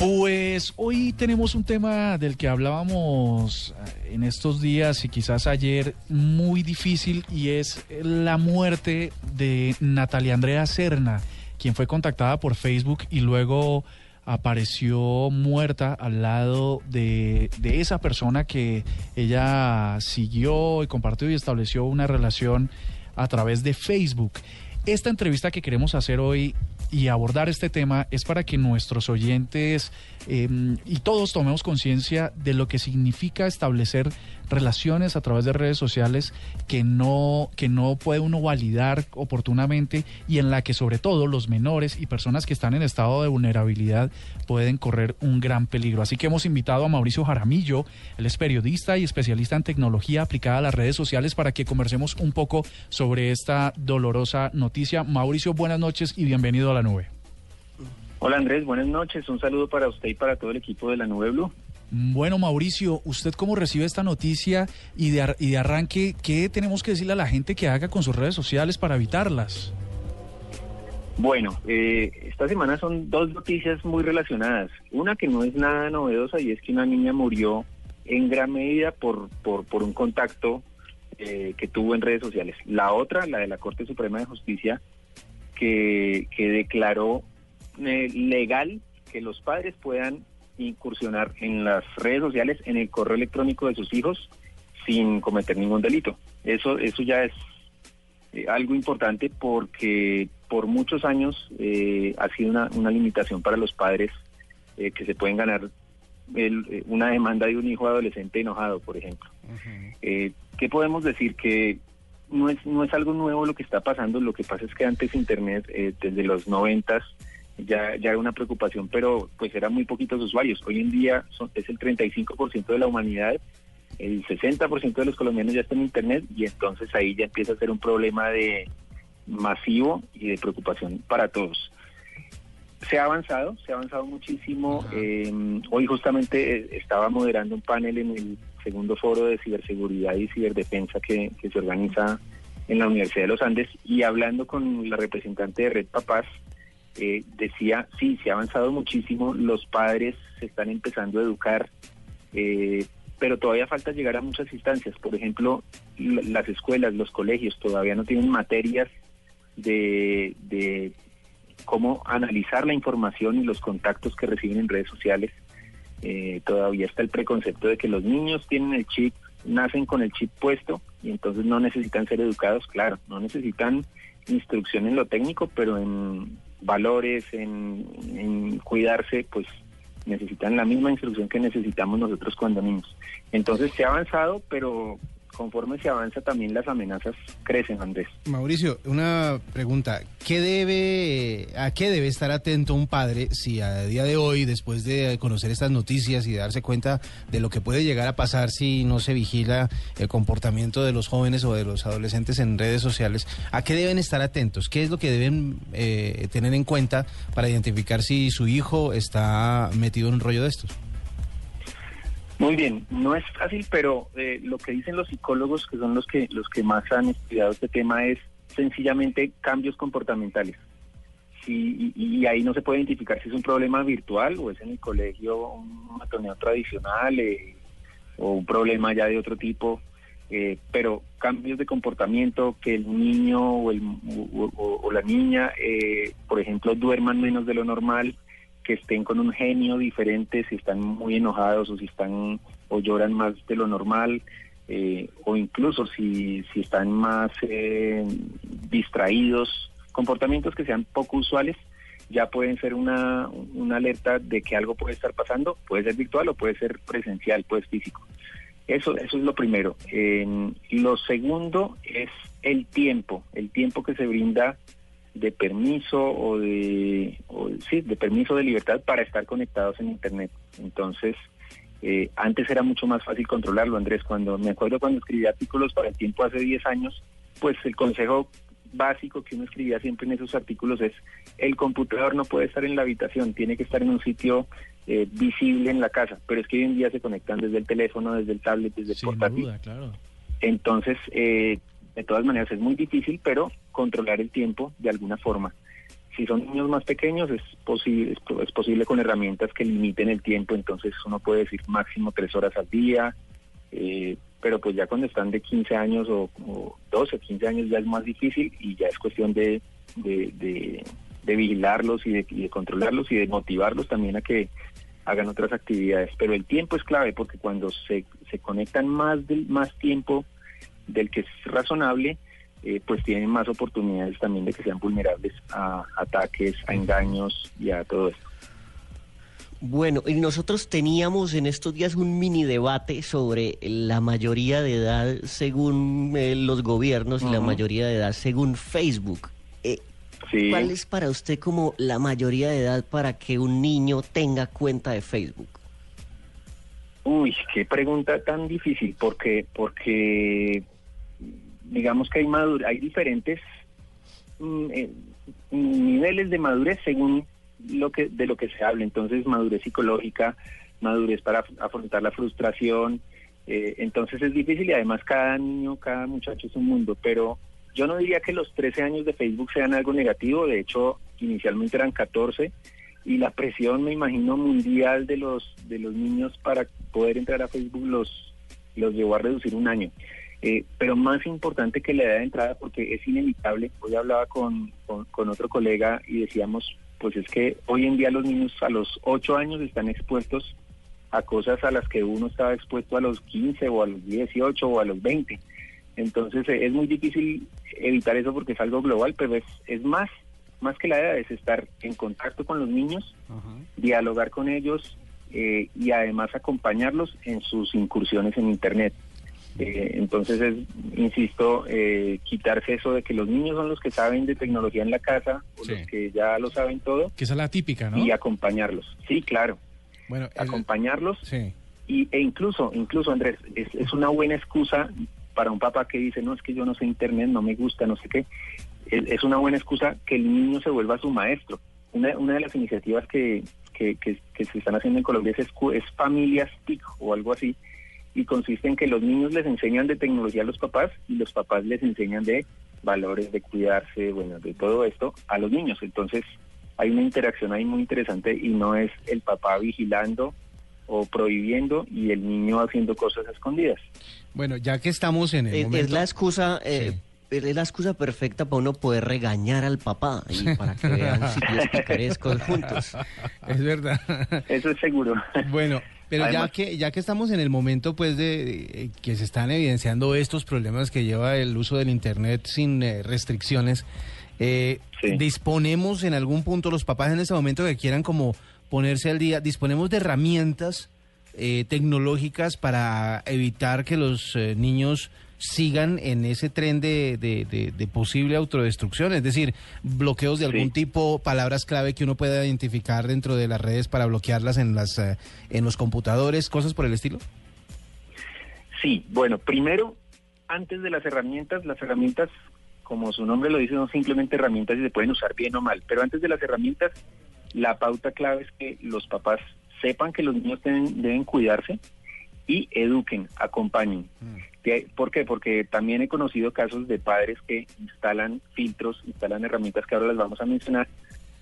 Pues hoy tenemos un tema del que hablábamos en estos días y quizás ayer muy difícil y es la muerte de Natalia Andrea Serna quien fue contactada por Facebook y luego apareció muerta al lado de, de, esa persona que ella siguió y compartió y estableció una relación a través de Facebook. Esta entrevista que queremos hacer hoy y abordar este tema es para que nuestros oyentes eh, y todos tomemos conciencia de lo que significa establecer relaciones a través de redes sociales que no, que no puede uno validar oportunamente y en la que sobre todo los menores y personas que están en estado de vulnerabilidad pueden correr un gran peligro. Así que hemos invitado a Mauricio Jaramillo, él es periodista y especialista en tecnología aplicada a las redes sociales para que conversemos un poco sobre esta dolorosa noticia. Mauricio, buenas noches y bienvenido a la nube. Hola Andrés, buenas noches. Un saludo para usted y para todo el equipo de la Nube Blue. Bueno, Mauricio, ¿usted cómo recibe esta noticia y de, y de arranque, qué tenemos que decirle a la gente que haga con sus redes sociales para evitarlas? Bueno, eh, esta semana son dos noticias muy relacionadas. Una que no es nada novedosa y es que una niña murió en gran medida por, por, por un contacto eh, que tuvo en redes sociales. La otra, la de la Corte Suprema de Justicia, que, que declaró eh, legal que los padres puedan incursionar en las redes sociales, en el correo electrónico de sus hijos, sin cometer ningún delito. Eso, eso ya es eh, algo importante porque por muchos años eh, ha sido una, una, limitación para los padres eh, que se pueden ganar el, una demanda de un hijo adolescente enojado, por ejemplo. ¿Qué podemos decir? Que no es, no es algo nuevo lo que está pasando, lo que pasa es que antes Internet, desde los noventas, ya, ya era una preocupación, pero pues eran muy poquitos usuarios. Hoy en día son, es el 35% de la humanidad, el 60% de los colombianos ya están en Internet y entonces ahí ya empieza a ser un problema de masivo y de preocupación para todos. Se ha avanzado, se ha avanzado muchísimo. Eh, hoy justamente eh, estaba moderando un panel en el segundo foro de ciberseguridad y ciberdefensa que, que se organiza en la Universidad de los Andes y hablando con la representante de Red Papás, eh, decía, sí, se ha avanzado muchísimo, los padres se están empezando a educar, eh, pero todavía falta llegar a muchas instancias. Por ejemplo, las escuelas, los colegios todavía no tienen materias de, de cómo analizar la información y los contactos que reciben en redes sociales. Eh, todavía está el preconcepto de que los niños tienen el chip, nacen con el chip puesto y entonces no necesitan ser educados, claro, no necesitan instrucción en lo técnico, pero en valores, en, cuidarse, pues necesitan la misma instrucción que necesitamos nosotros cuando niños. Entonces se ha avanzado, pero conforme se avanza también las amenazas crecen, Andrés. Mauricio, una pregunta. ¿Qué debe, ¿A qué debe estar atento un padre si a día de hoy, después de conocer estas noticias y darse cuenta de lo que puede llegar a pasar si no se vigila el comportamiento de los jóvenes o de los adolescentes en redes sociales, ¿a qué deben estar atentos? ¿Qué es lo que deben eh, tener en cuenta para identificar si su hijo está metido en un rollo de estos? Muy bien, no es fácil, pero eh, lo que dicen los psicólogos, que son los que los que más han estudiado este tema, es sencillamente cambios comportamentales. Y, ahí no se puede identificar si es un problema virtual o es en el colegio un matoneo tradicional eh, o un problema ya de otro tipo, eh, pero cambios de comportamiento, que el niño o, el, o la niña, por ejemplo, duerman menos de lo normal, que estén con un genio diferente, si están muy enojados o si están o lloran más de lo normal, eh, o incluso si, si están más eh, distraídos, comportamientos que sean poco usuales, ya pueden ser una, una alerta de que algo puede estar pasando, puede ser virtual o puede ser presencial, puede ser físico. Eso, eso es lo primero. lo segundo es el tiempo, el tiempo que se brinda de permiso o de, o, sí, de permiso de libertad para estar conectados en Internet. Entonces, eh, antes era mucho más fácil controlarlo, Andrés. Cuando me acuerdo cuando escribí artículos para el tiempo hace 10 años, pues el consejo básico que uno escribía siempre en esos artículos es el computador no puede estar en la habitación, tiene que estar en un sitio eh, visible en la casa, pero es que hoy en día se conectan desde el teléfono, desde el tablet, desde el Sin portátil. duda, claro. Entonces, eh, de todas maneras es muy difícil, pero controlar el tiempo de alguna forma. Si son niños más pequeños es posible, es, po- es posible con herramientas que limiten el tiempo, entonces uno puede decir máximo tres horas al día, eh, pero pues ya cuando están de 15 años o, o 12 o 15 años ya es más difícil y ya es cuestión de, de, de- de vigilarlos y de, y de controlarlos y de motivarlos también a que hagan otras actividades. Pero el tiempo es clave porque cuando se, se conectan más, del, más tiempo del que es razonable, eh, pues tienen más oportunidades también de que sean vulnerables a ataques, a engaños y a todo esto. Bueno, y nosotros teníamos en estos días un mini debate sobre la mayoría de edad según eh, los gobiernos y la mayoría de edad según Facebook. Eh, Sí. ¿Cuál es para usted como la mayoría de edad para que un niño tenga cuenta de Facebook? Uy, qué pregunta tan difícil, porque porque digamos que hay madur hay diferentes mm, eh, niveles de madurez según lo que de lo que se habla. Entonces, madurez psicológica, madurez para af- afrontar la frustración. eh, entonces es difícil y además cada niño, cada muchacho es un mundo, pero yo no diría que los 13 años de Facebook sean algo negativo, de hecho, inicialmente eran 14 y la presión, me imagino, mundial de los de los niños para poder entrar a Facebook los los llevó a reducir un año. Eh, pero más importante que la edad de entrada, porque es inevitable. Hoy hablaba con, con, con otro colega y decíamos, pues es que hoy en día los niños a los 8 años están expuestos a cosas a las que uno estaba expuesto a los 15 o a los 18 o a los 20. Entonces eh, es muy difícil evitar eso porque es algo global, pero es, es más, más que la edad, es estar en contacto con los niños, dialogar con ellos eh, y además acompañarlos en sus incursiones en Internet. Eh, entonces es, insisto, eh, quitarse eso de que los niños son los que saben de tecnología en la casa, o Sí. los que ya lo saben todo, Que esa es la típica, ¿no? y acompañarlos. Sí, claro, Bueno, el- acompañarlos sí. y, e incluso, incluso Andrés, es, es una buena excusa para un papá que dice, no, es que yo no sé internet, no me gusta, no sé qué. Es, es una buena excusa que el niño se vuelva su maestro. Una, una de las iniciativas que, que, que- que se están haciendo en Colombia es, es Familias TIC o algo así, y consiste en que los niños les enseñan de tecnología a los papás y los papás les enseñan de valores, de cuidarse, bueno, de todo esto a los niños. Entonces, hay una interacción ahí muy interesante y no es el papá vigilando o prohibiendo y el niño haciendo cosas escondidas. Bueno, ya que estamos en el Es, momento... es la excusa, eh, es la excusa perfecta para uno poder regañar al papá y para que vean sitios picarescos juntos. Es verdad. Eso es seguro. Bueno, pero ya que ya que estamos en el momento pues de, de- que se están evidenciando estos problemas que lleva el uso del internet sin eh, restricciones, eh, Sí. disponemos en algún punto los papás en este momento que quieran como ponerse al día, disponemos de herramientas eh, tecnológicas para evitar que los eh, niños sigan en ese tren de, de- de- de posible autodestrucción, es decir, bloqueos de algún Sí. tipo, palabras clave que uno pueda identificar dentro de las redes para bloquearlas en las eh, en los computadores, cosas por el estilo. Sí, bueno, primero, antes de las herramientas, las herramientas, como su nombre lo dice, son simplemente herramientas y se pueden usar bien o mal, pero antes de las herramientas, la pauta clave es que los papás sepan que los niños deben, deben cuidarse y eduquen, acompañen. Que- ¿Por qué? Porque también he conocido casos de padres que instalan filtros, instalan herramientas que ahora las vamos a mencionar,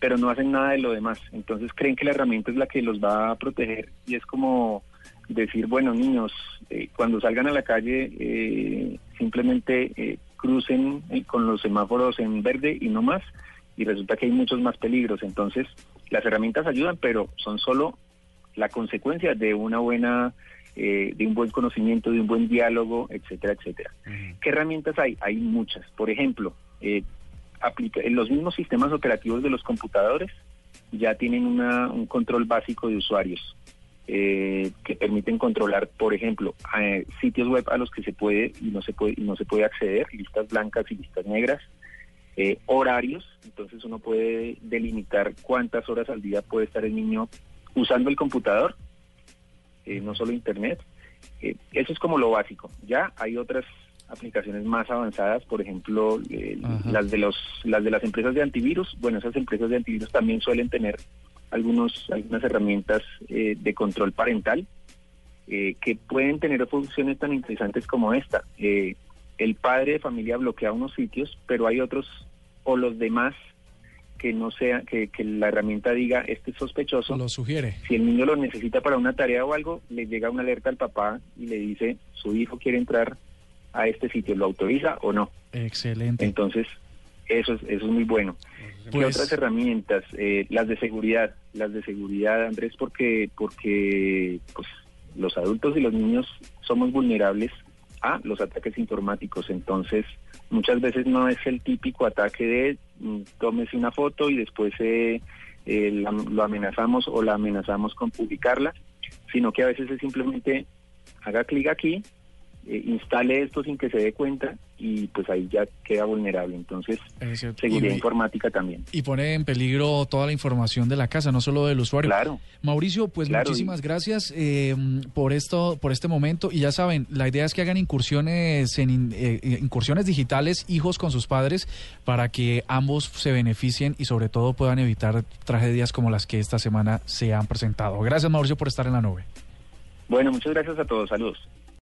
pero no hacen nada de lo demás. Entonces creen que la herramienta es la que los va a proteger y es como decir, bueno, niños, eh, cuando salgan a la calle, eh, simplemente eh, crucen eh, con los semáforos en verde y no más, y resulta que hay muchos más peligros. Entonces, las herramientas ayudan, pero son solo la consecuencia de una buena, eh, de un buen conocimiento, de un buen diálogo, etcétera, etcétera. ¿Qué herramientas hay? Hay muchas. Por ejemplo, eh, aplica, en los mismos sistemas operativos de los computadores ya tienen una- un control básico de usuarios eh, que permiten controlar, por ejemplo, eh, sitios web a los que se puede y no se puede y no se puede acceder, listas blancas y listas negras. eh, horarios, entonces uno puede delimitar cuántas horas al día puede estar el niño usando el computador, eh, no solo Internet. Eh, eso es como lo básico. Ya hay otras aplicaciones más avanzadas, por ejemplo, eh, las de los las de las empresas de antivirus. Bueno, esas empresas de antivirus también suelen tener algunos algunas herramientas eh, de control parental eh, que pueden tener funciones tan interesantes como esta. Eh, el padre de familia bloquea unos sitios, pero hay otros o los demás que no sea que, que la herramienta diga este es sospechoso. Lo sugiere. Si el niño lo necesita para una tarea o algo, le llega una alerta al papá y le dice su hijo quiere entrar a este sitio, ¿lo autoriza o no? Excelente. Entonces, eso es, eso es muy bueno. ¿Qué Pues- otras herramientas? Eh, las de seguridad, las de seguridad, Andrés, porque, porque pues, los adultos y los niños somos vulnerables a los ataques informáticos. Entonces, muchas veces no es el típico ataque de tómese una foto y después eh, eh, la- lo amenazamos o la amenazamos con publicarla, sino que a veces es simplemente haga clic aquí, eh, instale esto sin que se dé cuenta y pues ahí ya queda vulnerable. Entonces, seguridad Y- informática también. y pone en peligro toda la información de la casa, no solo del usuario. Claro. Mauricio, pues Claro, muchísimas y- gracias eh, por esto, por este momento. Y ya saben, la idea es que hagan incursiones en eh, eh, incursiones digitales, hijos con sus padres, para que ambos se beneficien y sobre todo puedan evitar tragedias como las que esta semana se han presentado. Gracias, Mauricio, por estar en la nube. Bueno, muchas gracias a todos. Saludos.